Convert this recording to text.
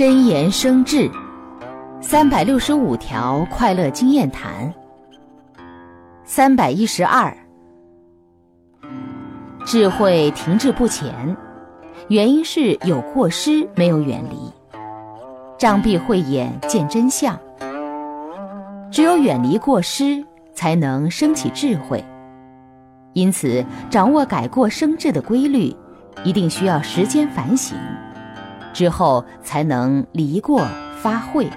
真言生智，三百六十五条快乐经验谈。三百一十二，智慧停滞不前，原因是有过失，没有远离。障蔽慧眼见真相，只有远离过失，才能升起智慧。因此，掌握改过生智的规律，一定需要时间反省。之后才能离过发会。